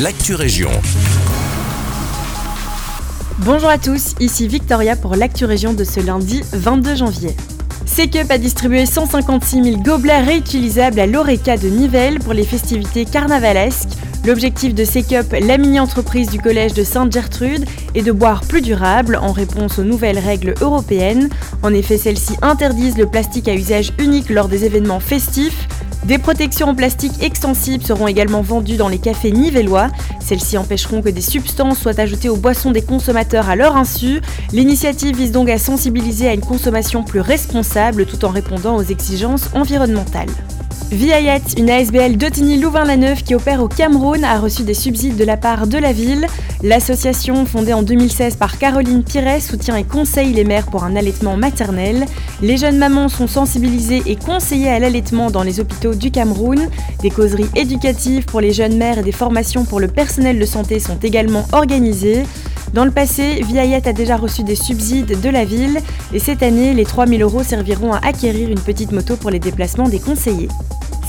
l'actu région. Bonjour à tous, ici Victoria pour l'actu région de ce lundi 22 janvier. Secup a distribué 156 000 gobelets réutilisables à l'Oreca de Nivelles pour les festivités carnavalesques. L'objectif de Secup, la mini-entreprise du collège de Sainte-Gertrude, est de boire plus durable en réponse aux nouvelles règles européennes. En effet, celles-ci interdisent le plastique à usage unique lors des événements festifs. Des protections en plastique extensibles seront également vendues dans les cafés nivellois. Celles-ci empêcheront que des substances soient ajoutées aux boissons des consommateurs à leur insu. L'initiative vise donc à sensibiliser à une consommation plus responsable tout en répondant aux exigences environnementales. Viayet, une ASBL d'Otigny-Louvain-la-Neuve qui opère au Cameroun, a reçu des subsides de la part de la ville. L'association, fondée en 2016 par Caroline Piret, soutient et conseille les mères pour un allaitement maternel. Les jeunes mamans sont sensibilisées et conseillées à l'allaitement dans les hôpitaux du Cameroun. Des causeries éducatives pour les jeunes mères et des formations pour le personnel de santé sont également organisées. Dans le passé, Viayet a déjà reçu des subsides de la ville et cette année, les 3000 euros serviront à acquérir une petite moto pour les déplacements des conseillers.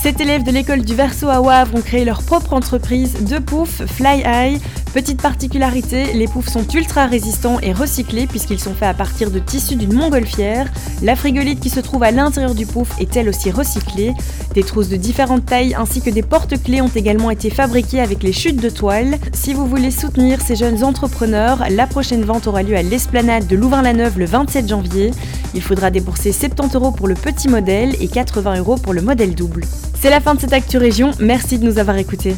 Sept élèves de l'école du Verso à Wavre ont créé leur propre entreprise de poufs Fly High. Petite particularité, les poufs sont ultra résistants et recyclés puisqu'ils sont faits à partir de tissus d'une montgolfière. La frigolite qui se trouve à l'intérieur du pouf est elle aussi recyclée. Des trousses de différentes tailles ainsi que des porte-clés ont également été fabriquées avec les chutes de toile. Si vous voulez soutenir ces jeunes entrepreneurs, la prochaine vente aura lieu à l'esplanade de Louvain-la-Neuve le 27 janvier. Il faudra débourser 70 euros pour le petit modèle et 80 euros pour le modèle double. C'est la fin de cette Actu Région, merci de nous avoir écoutés.